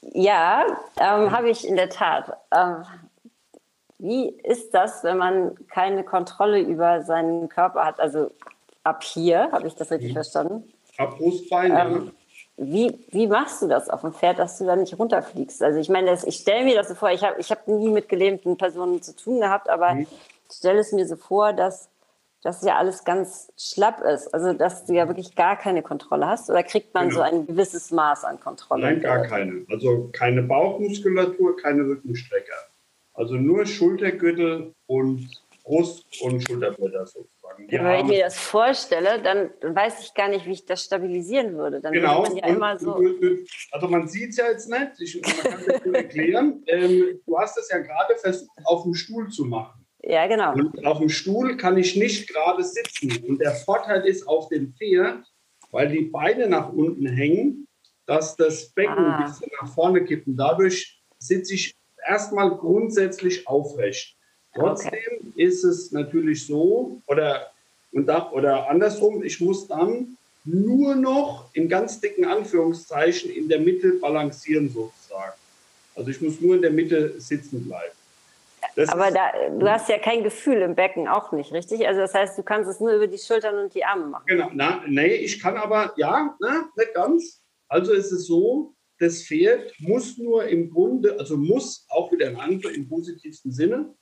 Ja, ähm, habe ich in der Tat. Wie ist das, wenn man keine Kontrolle über seinen Körper hat? Also ab hier, habe ich das richtig mhm. verstanden? Ab Brustbein, ähm, ja. Wie, wie machst du das auf dem Pferd, dass du da nicht runterfliegst? Also ich meine, das, ich stelle mir das so vor, ich habe ich hab nie mit gelähmten Personen zu tun gehabt, aber mhm. ich stelle es mir so vor, dass das ja alles ganz schlapp ist. Also dass du ja wirklich gar keine Kontrolle hast oder kriegt man genau. so ein gewisses Maß an Kontrolle? Nein, gar keine. Also keine Bauchmuskulatur, keine Rückenstrecke. Also nur Schultergürtel und Brust und Schulterblätter sozusagen. Ja, wenn ich mir das vorstelle, dann weiß ich gar nicht, wie ich das stabilisieren würde. Dann genau. Man ja immer so also man sieht es ja jetzt nicht, ich, man kann das nur erklären. [LAUGHS] Ähm, du hast es ja gerade versucht, auf dem Stuhl zu machen. Ja, genau. Und auf dem Stuhl kann ich nicht gerade sitzen. Und der Vorteil ist auf dem Pferd, weil die Beine nach unten hängen, dass das Becken ah. ein bisschen nach vorne kippt. Und dadurch sitze ich erstmal grundsätzlich aufrecht. Trotzdem okay. ist es natürlich so, oder, und da, oder andersrum, ich muss dann nur noch in ganz dicken Anführungszeichen in der Mitte balancieren sozusagen. Also ich muss nur in der Mitte sitzen bleiben. Das Aber da, du hast ja kein Gefühl im Becken auch nicht, richtig? Also das heißt, du kannst es nur über die Schultern und die Arme machen. Genau, na, nee, ich kann aber, ja, na, nicht ganz. Also ist es so, das Pferd muss nur im Grunde, also muss auch wieder ein anderer im positivsten Sinne,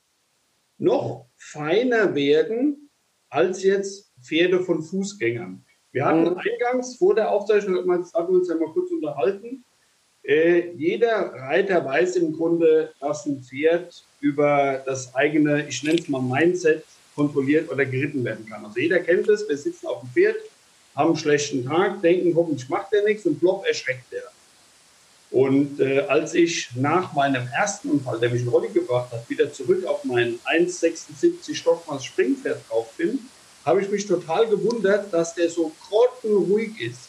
noch feiner werden als jetzt Pferde von Fußgängern. Wir hatten mhm. eingangs vor der Aufzeichnung, hatten wir uns ja mal kurz unterhalten, äh, jeder Reiter weiß im Grunde, dass ein Pferd über das eigene, ich nenne es mal Mindset, kontrolliert oder geritten werden kann. Also jeder kennt es, wir sitzen auf dem Pferd, haben einen schlechten Tag, denken, hoffentlich macht der nichts und plopp erschreckt der. Und äh, als ich nach meinem ersten Unfall, der mich in Rolli gebracht hat, wieder zurück auf mein 1,76 Stockmaß Springpferd drauf bin, habe ich mich total gewundert, dass der so grottenruhig ist.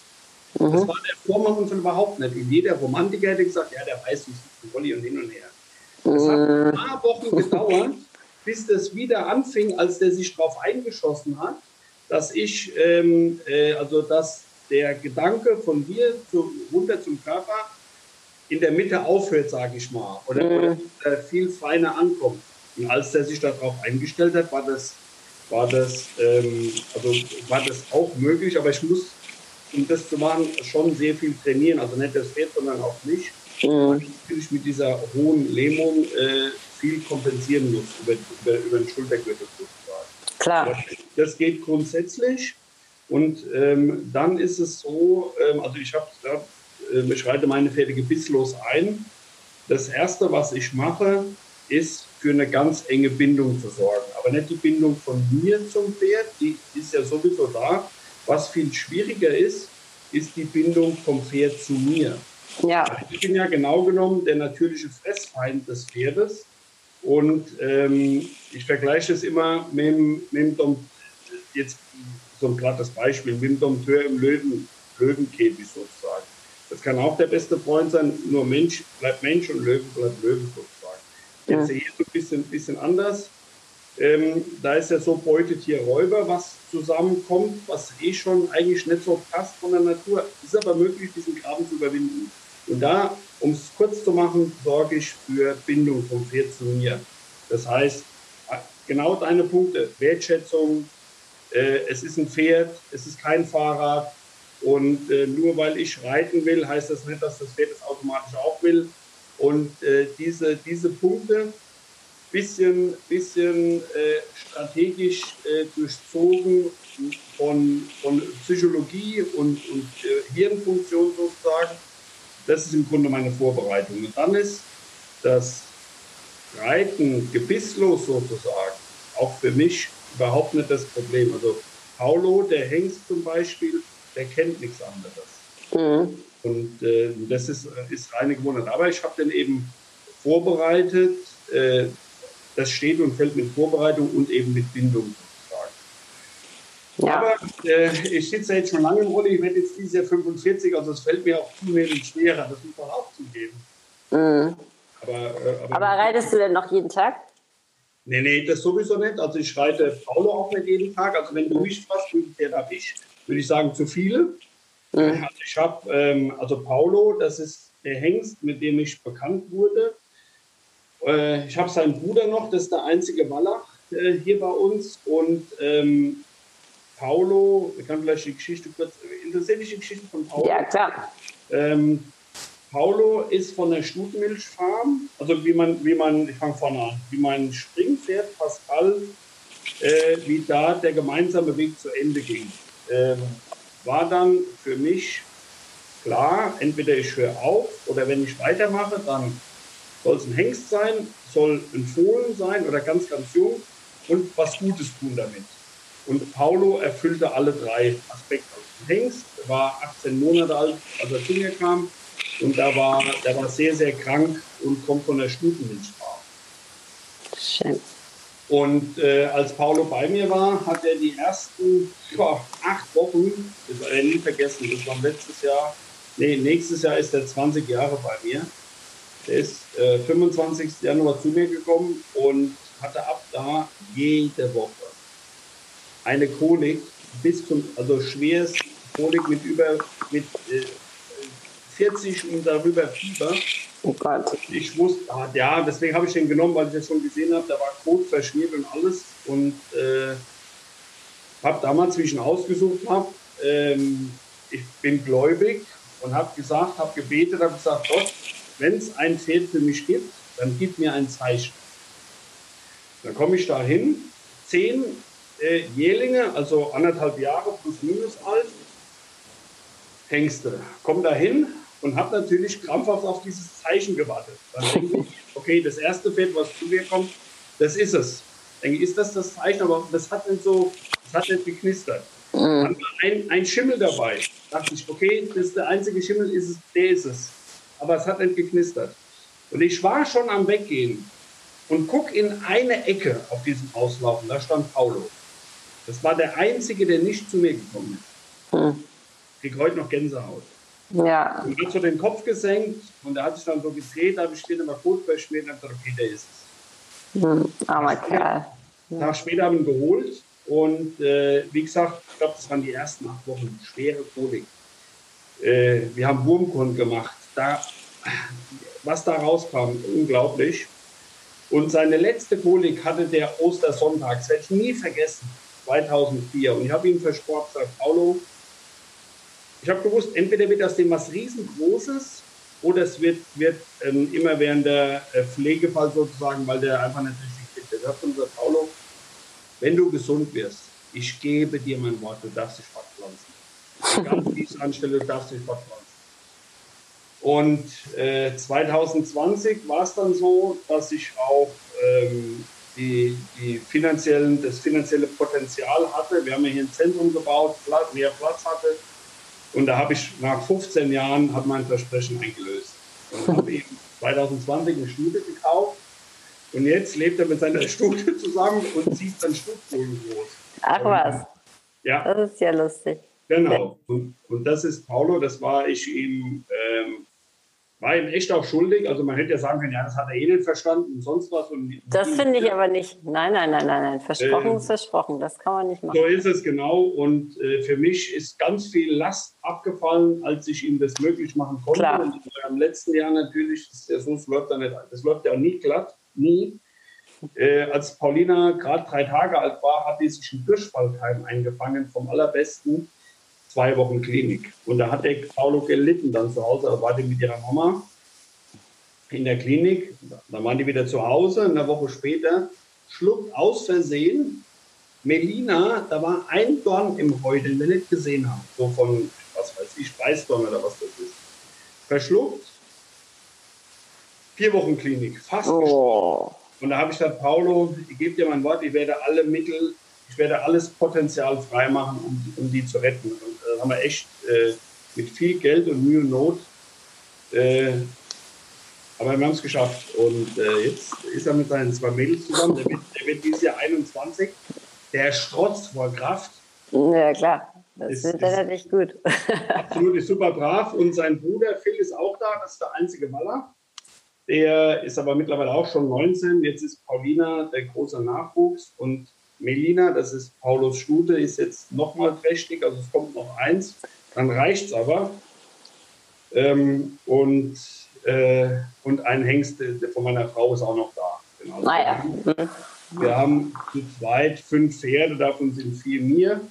Mhm. Das war der Vormannunfall überhaupt nicht. Und jeder Romantiker hätte gesagt, ja, der weiß, wie es Rolli und hin und her. Es hat ein mhm. paar Wochen gedauert, bis das wieder anfing, als der sich darauf eingeschossen hat, dass ich, ähm, äh, also dass der Gedanke von mir zu, runter zum Körper in der Mitte aufhört, sage ich mal, oder, mhm. oder viel feiner ankommt. Und als der sich darauf eingestellt hat, war das, war das, ähm, also war das auch möglich, aber ich muss, um das zu machen, schon sehr viel trainieren. Also nicht das Pferd, sondern auch mich. Mhm. Natürlich mit dieser hohen Lähmung äh, viel kompensieren muss über, über, über den Schultergürtel sozusagen. Klar. Das geht grundsätzlich. Und ähm, dann ist es so, ähm, also ich habe, äh, ich reite meine Pferde gebisslos ein. Das Erste, was ich mache, ist für eine ganz enge Bindung zu sorgen. Aber nicht die Bindung von mir zum Pferd, die ist ja sowieso da. Was viel schwieriger ist, ist die Bindung vom Pferd zu mir. Ja. Ich bin ja genau genommen der natürliche Fressfeind des Pferdes. Und ähm, ich vergleiche es immer mit, mit dem jetzt so ein plattes Beispiel, mit dem Dompteur im Löwen, Löwenkäfig sozusagen. Das kann auch der beste Freund sein, nur Mensch bleibt Mensch und Löwen bleibt Löwen sozusagen. Jetzt ja. hier so ein bisschen, bisschen anders. Ähm, da ist ja so Beutetier Räuber, was zusammenkommt, was eh schon eigentlich nicht so passt von der Natur. Ist aber möglich, diesen Graben zu überwinden. Und da, um es kurz zu machen, sorge ich für Bindung vom Pferd zu mir. Das heißt, genau deine Punkte, Wertschätzung, äh, es ist ein Pferd, es ist kein Fahrrad. Und äh, nur weil ich reiten will, heißt das nicht, dass das Pferd es automatisch auch will. Und äh, diese, diese Punkte, bisschen, bisschen äh, strategisch äh, durchzogen von, von Psychologie und, und äh, Hirnfunktion sozusagen, das ist im Grunde meine Vorbereitung. Und dann ist das Reiten gebisslos sozusagen auch für mich überhaupt nicht das Problem. Also Paulo, der Hengst zum Beispiel, der kennt nichts anderes. Mhm. Und äh, das ist, ist reine Gewohnheit. Aber ich habe den eben vorbereitet. Äh, das steht und fällt mit Vorbereitung und eben mit Bindung ja. Aber äh, ich sitze ja jetzt schon lange im Rolle, ich werde jetzt dieses Jahr 45, also es fällt mir auch zunehmend schwerer, das muss man auch zugeben. Mhm. Aber, äh, aber, aber, reitest du denn noch jeden Tag? Nee, nee, das sowieso nicht. Also ich reite Paulo auch nicht jeden Tag. Also wenn du mich fragst, viel habe ich, würde ich sagen zu viele. Mhm. Also ich habe, ähm, also Paulo, das ist der Hengst, mit dem ich bekannt wurde. Äh, ich habe seinen Bruder noch, das ist der einzige Wallach äh, hier bei uns. Und ähm, Paulo, ich kann vielleicht die Geschichte kurz, interessiert dich die Geschichte von Paulo? Ja, klar. Ähm, Paulo ist von der Stutmilchfarm, also wie man, wie man, ich fange vorne an, wie mein Springpferd Pascal, äh, wie da der gemeinsame Weg zu Ende ging. Ähm, war dann für mich klar, entweder ich höre auf oder wenn ich weitermache, dann soll es ein Hengst sein, soll ein Fohlen sein oder ganz, ganz jung und was Gutes tun damit. Und Paulo erfüllte alle drei Aspekte. Der Hengst war 18 Monate alt, als er zu mir kam. Und da war, der war sehr, sehr krank und kommt von der Stutenmilchfarm. Schön. Und äh, als Paulo bei mir war, hat er die ersten boah, acht Wochen, das werde ich nie vergessen, das war letztes Jahr, nee, nächstes Jahr ist er 20 Jahre bei mir. Der ist äh, 25. Januar zu mir gekommen und hatte ab da jede Woche eine Kolik bis zum, also schweres Kolik mit über mit äh, 40 und darüber Fieber. Oh Gott. Ich wusste, ah, ja, deswegen habe ich den genommen, weil ich das schon gesehen habe, da war Kot verschmiert und alles. Und äh, habe damals, wie ich ihn ausgesucht habe, ähm, ich bin gläubig und habe gesagt, habe gebetet, habe gesagt, Gott, wenn es ein Pferd für mich gibt, dann gib mir ein Zeichen. Dann komme ich da hin, zehn äh, Jählinge, also anderthalb Jahre plus minus alt, Hengste. Komm da hin und habe natürlich krampfhaft auf dieses Zeichen gewartet. Dann denke ich, [LAUGHS] okay, das erste Pferd, was zu mir kommt, das ist es. Denke, ist das das Zeichen? Aber das hat nicht so, das hat nicht geknistert. Mhm. Ein, ein Schimmel dabei. Da dachte ich, okay, das ist der einzige Schimmel, ist es, der ist es. aber es hat nicht geknistert. Und ich war schon am Weggehen und guck in eine Ecke auf diesem Auslaufen, da stand Paulo. Das war der Einzige, der nicht zu mir gekommen ist. Hm. Ich krieg heute noch Gänsehaut. Ja. Und hat so den Kopf gesenkt und er hat sich dann so gedreht, da habe ich später mal kurz verschmiert und gesagt, okay, der ist es. Hm, armer Kerl. Tag später haben wir ihn geholt und äh, wie gesagt, ich glaube, das waren die ersten acht Wochen schwere Kolik. Äh, wir haben Wurmkorn gemacht. Da, was da rauskam, unglaublich. Und seine letzte Kolik hatte der Ostersonntag, das werde ich nie vergessen, 2004. Und ich habe ihm versprochen, gesagt, Paulo, ich habe gewusst, entweder wird das dem was riesengroßes oder es wird, wird ähm, immer während der äh, Pflegefall sozusagen, weil der einfach nicht richtig fit ist. Ich habe gesagt, Paulo, wenn du gesund wirst, ich gebe dir mein Wort, du darfst dich fortpflanzen. [LAUGHS] Ganz wie ich es anstelle, du darfst dich fortpflanzen. Und äh, 2020 war es dann so, dass ich auch ähm, die, die finanziellen, das finanzielle Potenzial hatte. Wir haben ja hier ein Zentrum gebaut, mehr Platz hatte. Und da habe ich nach 15 Jahren hat mein Versprechen eingelöst. Und habe eben 2020 eine Stute gekauft. Und jetzt lebt er mit seiner [LAUGHS] Stute zusammen und zieht dann Stutboden groß. Ach was. Ja. Das ist ja lustig. Genau. Und, und das ist Paulo, das war ich ihm ähm, war ihm echt auch schuldig. Also man hätte ja sagen können, ja, das hat er eh nicht verstanden und sonst was. Und das finde ich aber nicht. Nein, nein, nein, nein, nein. Versprochen äh, ist versprochen. Das kann man nicht machen. So ist es genau. Und äh, für mich ist ganz viel Last abgefallen, als ich ihm das möglich machen konnte. Klar. Und im letzten Jahr natürlich, das, das, läuft ja nicht, das läuft ja nie glatt, nie. Äh, als Paulina gerade drei Tage alt war, hat die sich ein Durchfallkeim eingefangen vom allerbesten zwei Wochen Klinik. Und da hat der Paulo gelitten dann zu Hause. Da war die mit ihrer Mama in der Klinik. Da waren die wieder zu Hause. Eine Woche später schluckt aus Versehen Melina, da war ein Dorn im Heu, den wir nicht gesehen haben. So von, was weiß ich, Weißdorn oder was das ist. Verschluckt. Vier Wochen Klinik, fast oh. Und da habe ich gesagt, Paulo, ich gebe dir mein Wort, ich werde alle Mittel, ich werde alles Potenzial freimachen, um, um die zu retten. Und haben wir echt äh, mit viel Geld und Mühe und Not. Äh, aber wir haben es geschafft. Und äh, jetzt ist er mit seinen zwei Mädels zusammen. Der wird, der wird dieses Jahr 21. Der strotzt vor Kraft. Ja, klar. Das ist, ist natürlich gut. [LAUGHS] absolut ist super brav. Und sein Bruder Phil ist auch da. Das ist der einzige Waller. Der ist aber mittlerweile auch schon 19. Jetzt ist Paulina der große Nachwuchs. Und Melina, das ist Paulus Stute, ist jetzt nochmal trächtig, also es kommt noch eins, dann reicht es aber. Ähm, und, äh, und ein Hengst von meiner Frau ist auch noch da. Genau. Ah, ja. mhm. Wir haben zu zweit fünf Pferde, davon sind vier mir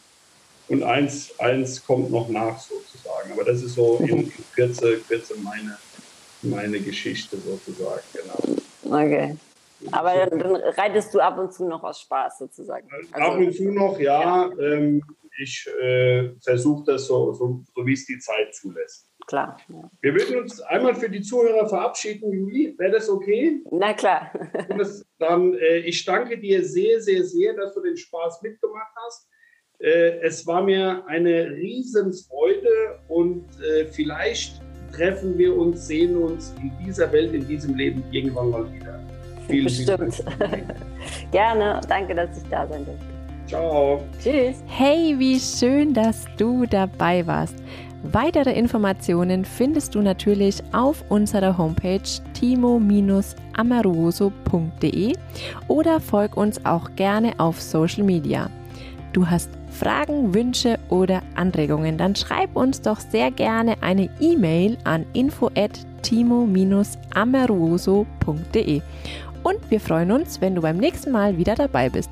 und eins, eins kommt noch nach sozusagen. Aber das ist so in, in Kürze, Kürze meine, meine Geschichte sozusagen. Genau. Okay. Aber dann, reitest du ab und zu noch aus Spaß sozusagen. Also, ab und zu noch, ja. ja. Ähm, ich äh, versuche das so, so, so wie es die Zeit zulässt. Klar. Ja. Wir würden uns einmal für die Zuhörer verabschieden, Juli. Wäre das okay? Na klar. Dann, äh, ich danke dir sehr, sehr, sehr, dass du den Spaß mitgemacht hast. Äh, es war mir eine Riesenfreude und äh, vielleicht treffen wir uns, sehen uns in dieser Welt, in diesem Leben irgendwann mal wieder. Vielen, Bestimmt. [LAUGHS] Gerne. Danke, dass ich da sein durfte. Ciao. Tschüss. Hey, wie schön, dass du dabei warst. Weitere Informationen findest du natürlich auf unserer Homepage timo-amaruso.de oder folg uns auch gerne auf Social Media. Du hast Fragen, Wünsche oder Anregungen, dann schreib uns doch sehr gerne eine E-Mail an info@timo-amaruso.de und wir freuen uns, wenn du beim nächsten Mal wieder dabei bist.